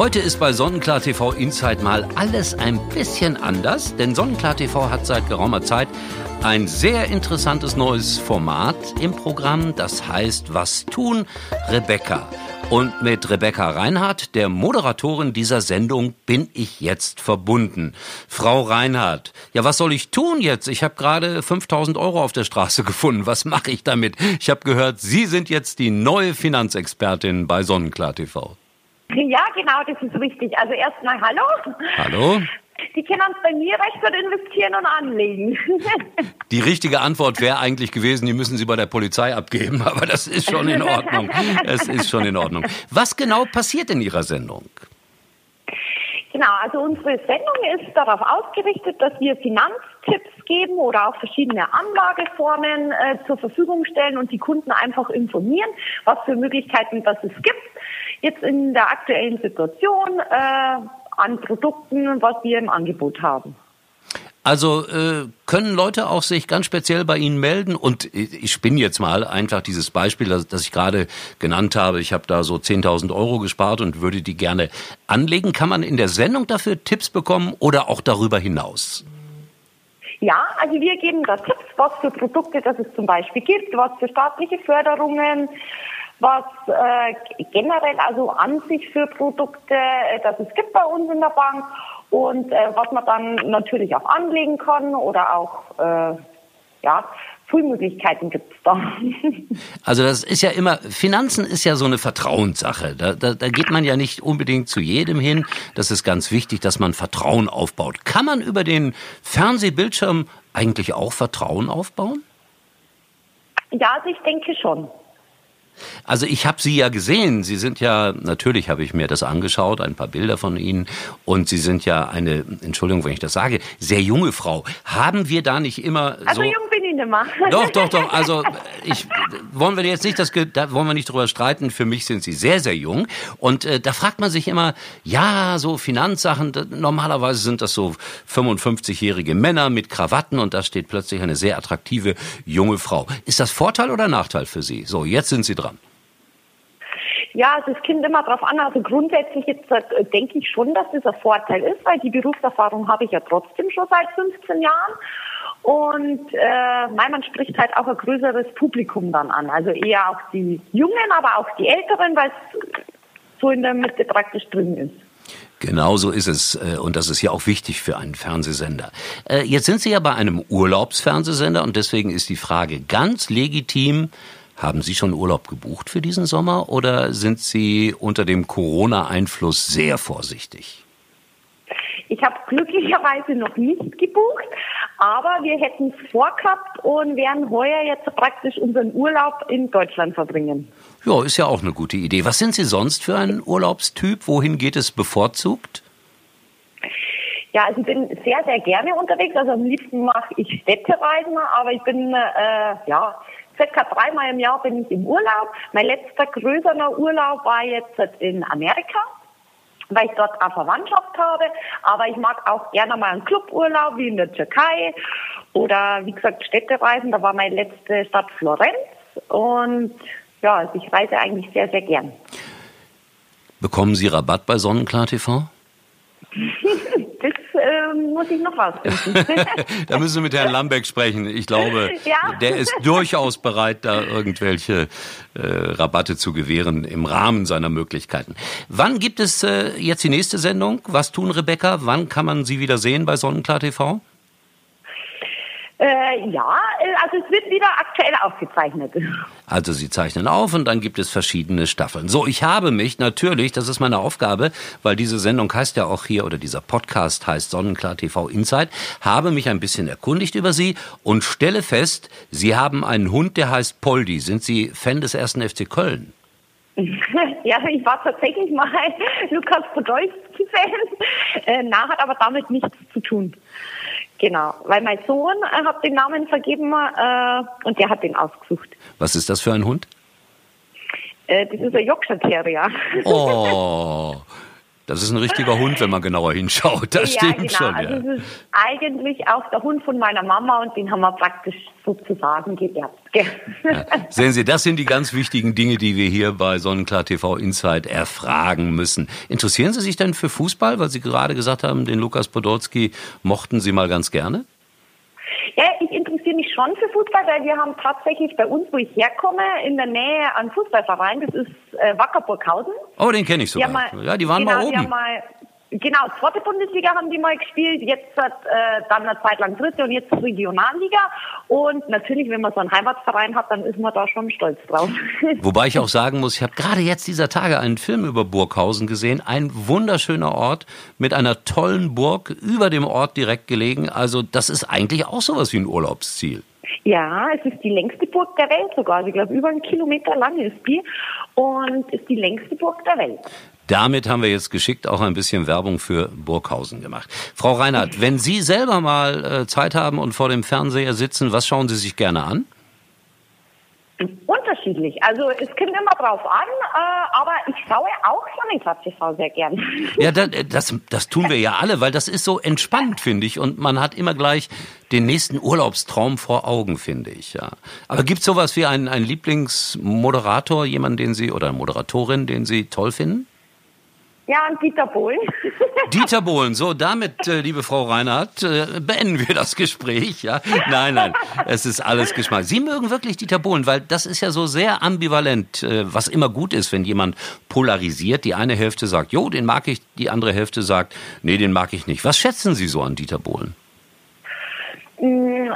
Heute ist bei Sonnenklar TV Inside mal alles ein bisschen anders, denn Sonnenklar TV hat seit geraumer Zeit ein sehr interessantes neues Format im Programm, das heißt Was tun Rebecca. Und mit Rebecca Reinhardt, der Moderatorin dieser Sendung, bin ich jetzt verbunden. Frau Reinhardt, ja, was soll ich tun jetzt? Ich habe gerade 5000 Euro auf der Straße gefunden. Was mache ich damit? Ich habe gehört, Sie sind jetzt die neue Finanzexpertin bei Sonnenklar TV. Ja, genau, das ist richtig. Also erstmal Hallo. Hallo. Die können uns bei mir recht gut investieren und anlegen. Die richtige Antwort wäre eigentlich gewesen, die müssen Sie bei der Polizei abgeben, aber das ist schon in Ordnung. Es ist schon in Ordnung. Was genau passiert in Ihrer Sendung? Genau, also unsere Sendung ist darauf ausgerichtet, dass wir Finanztipps geben oder auch verschiedene Anlageformen äh, zur Verfügung stellen und die Kunden einfach informieren, was für Möglichkeiten das es gibt. Jetzt in der aktuellen Situation äh, an Produkten, was wir im Angebot haben. Also äh, können Leute auch sich ganz speziell bei Ihnen melden? Und ich spinne jetzt mal einfach dieses Beispiel, das, das ich gerade genannt habe. Ich habe da so 10.000 Euro gespart und würde die gerne anlegen. Kann man in der Sendung dafür Tipps bekommen oder auch darüber hinaus? Ja, also wir geben da Tipps, was für Produkte das es zum Beispiel gibt, was für staatliche Förderungen, was äh, generell also an sich für Produkte, äh, das es gibt bei uns in der Bank und äh, was man dann natürlich auch anlegen kann oder auch äh, ja Frühmöglichkeiten gibt es da. Also das ist ja immer, Finanzen ist ja so eine Vertrauenssache. Da, da, da geht man ja nicht unbedingt zu jedem hin. Das ist ganz wichtig, dass man Vertrauen aufbaut. Kann man über den Fernsehbildschirm eigentlich auch Vertrauen aufbauen? Ja, also ich denke schon. Also ich habe Sie ja gesehen. Sie sind ja, natürlich habe ich mir das angeschaut, ein paar Bilder von Ihnen. Und Sie sind ja eine, Entschuldigung, wenn ich das sage, sehr junge Frau. Haben wir da nicht immer also so... jung bin nicht mehr. Doch, doch, doch. Also ich, wollen wir jetzt nicht, das, da wollen wir nicht drüber streiten. Für mich sind Sie sehr, sehr jung. Und äh, da fragt man sich immer, ja, so Finanzsachen, normalerweise sind das so 55-jährige Männer mit Krawatten und da steht plötzlich eine sehr attraktive junge Frau. Ist das Vorteil oder Nachteil für Sie? So, jetzt sind Sie dran. Ja, also es kommt immer darauf an. Also grundsätzlich jetzt äh, denke ich schon, dass das ein Vorteil ist, weil die Berufserfahrung habe ich ja trotzdem schon seit 15 Jahren. Und äh, man spricht halt auch ein größeres Publikum dann an. Also eher auch die Jungen, aber auch die Älteren, weil es so in der Mitte praktisch drin ist. Genau so ist es. Äh, und das ist ja auch wichtig für einen Fernsehsender. Äh, jetzt sind Sie ja bei einem Urlaubsfernsehsender und deswegen ist die Frage ganz legitim, haben Sie schon Urlaub gebucht für diesen Sommer oder sind Sie unter dem Corona-Einfluss sehr vorsichtig? Ich habe glücklicherweise noch nicht gebucht, aber wir hätten es vorgehabt und werden heuer jetzt praktisch unseren Urlaub in Deutschland verbringen. Ja, ist ja auch eine gute Idee. Was sind Sie sonst für ein Urlaubstyp? Wohin geht es bevorzugt? Ja, also ich bin sehr, sehr gerne unterwegs. Also am liebsten mache ich Städtereisen, aber ich bin äh, ja circa dreimal im Jahr bin ich im Urlaub. Mein letzter größerer Urlaub war jetzt in Amerika weil ich dort auch Verwandtschaft habe. Aber ich mag auch gerne mal einen Cluburlaub wie in der Türkei oder wie gesagt Städtereisen. Da war meine letzte Stadt Florenz und ja, also ich reise eigentlich sehr, sehr gern. Bekommen Sie Rabatt bei Sonnenklar TV? das äh, muss ich noch rausfinden. da müssen Sie mit Herrn Lambeck sprechen. Ich glaube, ja? der ist durchaus bereit, da irgendwelche äh, Rabatte zu gewähren im Rahmen seiner Möglichkeiten. Wann gibt es äh, jetzt die nächste Sendung? Was tun Rebecca? Wann kann man Sie wieder sehen bei Sonnenklar TV? Äh, ja, äh, also es wird wieder aktuell aufgezeichnet. Also Sie zeichnen auf und dann gibt es verschiedene Staffeln. So, ich habe mich natürlich, das ist meine Aufgabe, weil diese Sendung heißt ja auch hier oder dieser Podcast heißt Sonnenklar TV Insight, habe mich ein bisschen erkundigt über Sie und stelle fest, Sie haben einen Hund, der heißt Poldi. Sind Sie Fan des ersten FC Köln? Ja, ich war tatsächlich mal Lukas Podolski-Fan. Äh, na, hat aber damit nichts zu tun. Genau, weil mein Sohn äh, hat den Namen vergeben äh, und der hat den ausgesucht. Was ist das für ein Hund? Äh, das ist ein Yorkshire Terrier. Oh, Das ist ein richtiger Hund, wenn man genauer hinschaut. Das ja, stimmt genau. schon. Ja. Also es ist eigentlich auch der Hund von meiner Mama und den haben wir praktisch sozusagen geerbt. Ja. Sehen Sie, das sind die ganz wichtigen Dinge, die wir hier bei Sonnenklar TV Insight erfragen müssen. Interessieren Sie sich denn für Fußball, weil Sie gerade gesagt haben, den Lukas Podolski mochten Sie mal ganz gerne? Interessiere mich schon für Fußball, weil wir haben tatsächlich bei uns, wo ich herkomme, in der Nähe einen Fußballverein, das ist äh, Wackerburghausen. Oh, den kenne ich sogar. Die mal, ja, die waren genau, mal oben. Die haben mal Genau, zweite Bundesliga haben die mal gespielt, jetzt hat äh, dann eine Zeit lang dritte und jetzt Regionalliga. Und natürlich, wenn man so einen Heimatverein hat, dann ist man da schon stolz drauf. Wobei ich auch sagen muss, ich habe gerade jetzt dieser Tage einen Film über Burghausen gesehen. Ein wunderschöner Ort mit einer tollen Burg über dem Ort direkt gelegen. Also das ist eigentlich auch sowas wie ein Urlaubsziel. Ja, es ist die längste Burg der Welt sogar. Also ich glaube, über einen Kilometer lang ist die und ist die längste Burg der Welt. Damit haben wir jetzt geschickt auch ein bisschen Werbung für Burghausen gemacht. Frau Reinhardt, wenn Sie selber mal äh, Zeit haben und vor dem Fernseher sitzen, was schauen Sie sich gerne an? Unterschiedlich. Also es kommt immer drauf an, äh, aber ich schaue auch Sonnenklar TV sehr gern. Ja, das, das, das tun wir ja alle, weil das ist so entspannt, finde ich. Und man hat immer gleich den nächsten Urlaubstraum vor Augen, finde ich. Ja. Aber gibt es sowas wie einen, einen Lieblingsmoderator, jemanden, den Sie oder Moderatorin, den Sie toll finden? Ja, und Dieter Bohlen. Dieter Bohlen, so damit, äh, liebe Frau Reinhardt, äh, beenden wir das Gespräch. Ja, nein, nein, es ist alles Geschmack. Sie mögen wirklich Dieter Bohlen, weil das ist ja so sehr ambivalent, äh, was immer gut ist, wenn jemand polarisiert. Die eine Hälfte sagt, jo, den mag ich, die andere Hälfte sagt, nee, den mag ich nicht. Was schätzen Sie so an Dieter Bohlen? Mm,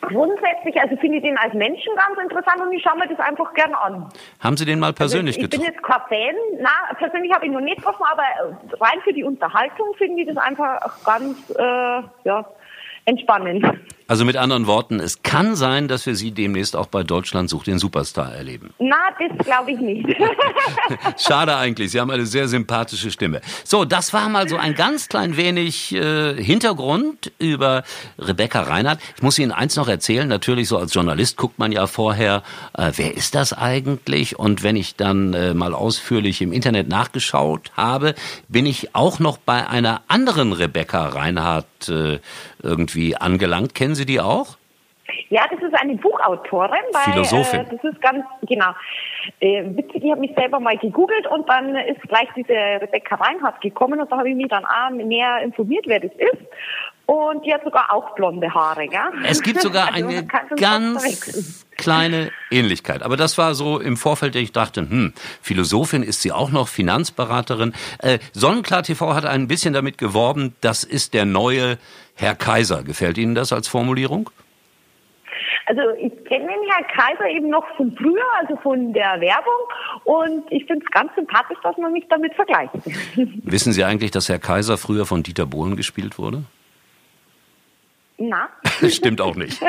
Grundsätzlich, also finde ich den als Menschen ganz interessant und ich schaue mir das einfach gern an. Haben Sie den mal persönlich also ich getroffen? Ich bin jetzt kein Fan, na, persönlich habe ich ihn noch nicht getroffen, aber rein für die Unterhaltung finde ich das einfach ganz, äh, ja, entspannend. Also mit anderen Worten, es kann sein, dass wir Sie demnächst auch bei Deutschland sucht den Superstar erleben. Na, das glaube ich nicht. Schade eigentlich, Sie haben eine sehr sympathische Stimme. So, das war mal so ein ganz klein wenig äh, Hintergrund über Rebecca Reinhardt. Ich muss Ihnen eins noch erzählen, natürlich so als Journalist guckt man ja vorher, äh, wer ist das eigentlich? Und wenn ich dann äh, mal ausführlich im Internet nachgeschaut habe, bin ich auch noch bei einer anderen Rebecca Reinhardt äh, irgendwie angelangt. Kennen Sie die auch? Ja, das ist eine Buchautorin. Weil, Philosophin. Äh, das ist ganz, genau. Äh, witzig, ich habe mich selber mal gegoogelt und dann ist gleich diese Rebecca Reinhardt gekommen und da habe ich mich dann auch näher informiert, wer das ist. Und die hat sogar auch blonde Haare, gell? Es gibt sogar also eine ganz kleine Ähnlichkeit. Aber das war so im Vorfeld, ich dachte, hm, Philosophin ist sie auch noch, Finanzberaterin. Äh, Sonnenklar TV hat ein bisschen damit geworben, das ist der neue Herr Kaiser. Gefällt Ihnen das als Formulierung? Also ich kenne den Herr Kaiser eben noch von früher, also von der Werbung und ich finde es ganz sympathisch, dass man mich damit vergleicht. Wissen Sie eigentlich, dass Herr Kaiser früher von Dieter Bohlen gespielt wurde? Na? Stimmt auch nicht.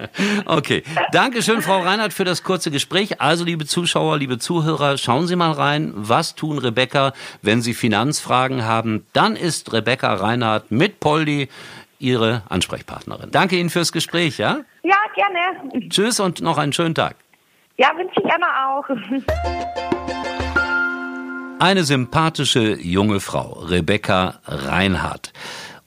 okay. Dankeschön, Frau Reinhardt, für das kurze Gespräch. Also, liebe Zuschauer, liebe Zuhörer, schauen Sie mal rein. Was tun Rebecca, wenn Sie Finanzfragen haben? Dann ist Rebecca Reinhardt mit Poldi Ihre Ansprechpartnerin. Danke Ihnen fürs Gespräch, ja? Ja, gerne. Tschüss und noch einen schönen Tag. Ja, wünsche ich Anna auch. Eine sympathische junge Frau, Rebecca Reinhardt.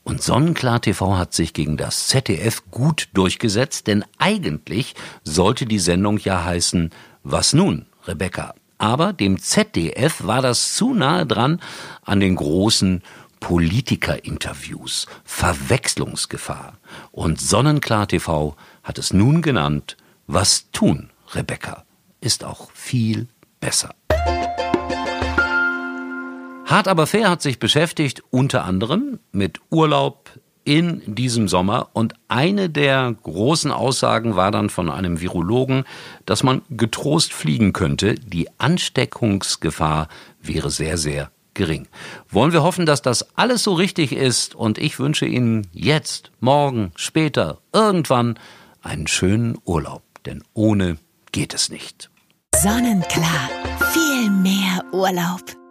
Und Sonnenklar TV hat sich gegen das ZDF gut durchgesetzt, denn eigentlich sollte die Sendung ja heißen Was nun, Rebecca? Aber dem ZDF war das zu nahe dran an den großen Politikerinterviews, Verwechslungsgefahr. Und Sonnenklar TV hat es nun genannt Was tun, Rebecca? Ist auch viel besser. Hart aber fair hat sich beschäftigt unter anderem mit Urlaub in diesem Sommer und eine der großen Aussagen war dann von einem Virologen, dass man getrost fliegen könnte. Die Ansteckungsgefahr wäre sehr, sehr gering. Wollen wir hoffen, dass das alles so richtig ist und ich wünsche Ihnen jetzt, morgen, später, irgendwann einen schönen Urlaub, denn ohne geht es nicht. Sonnenklar, viel mehr Urlaub.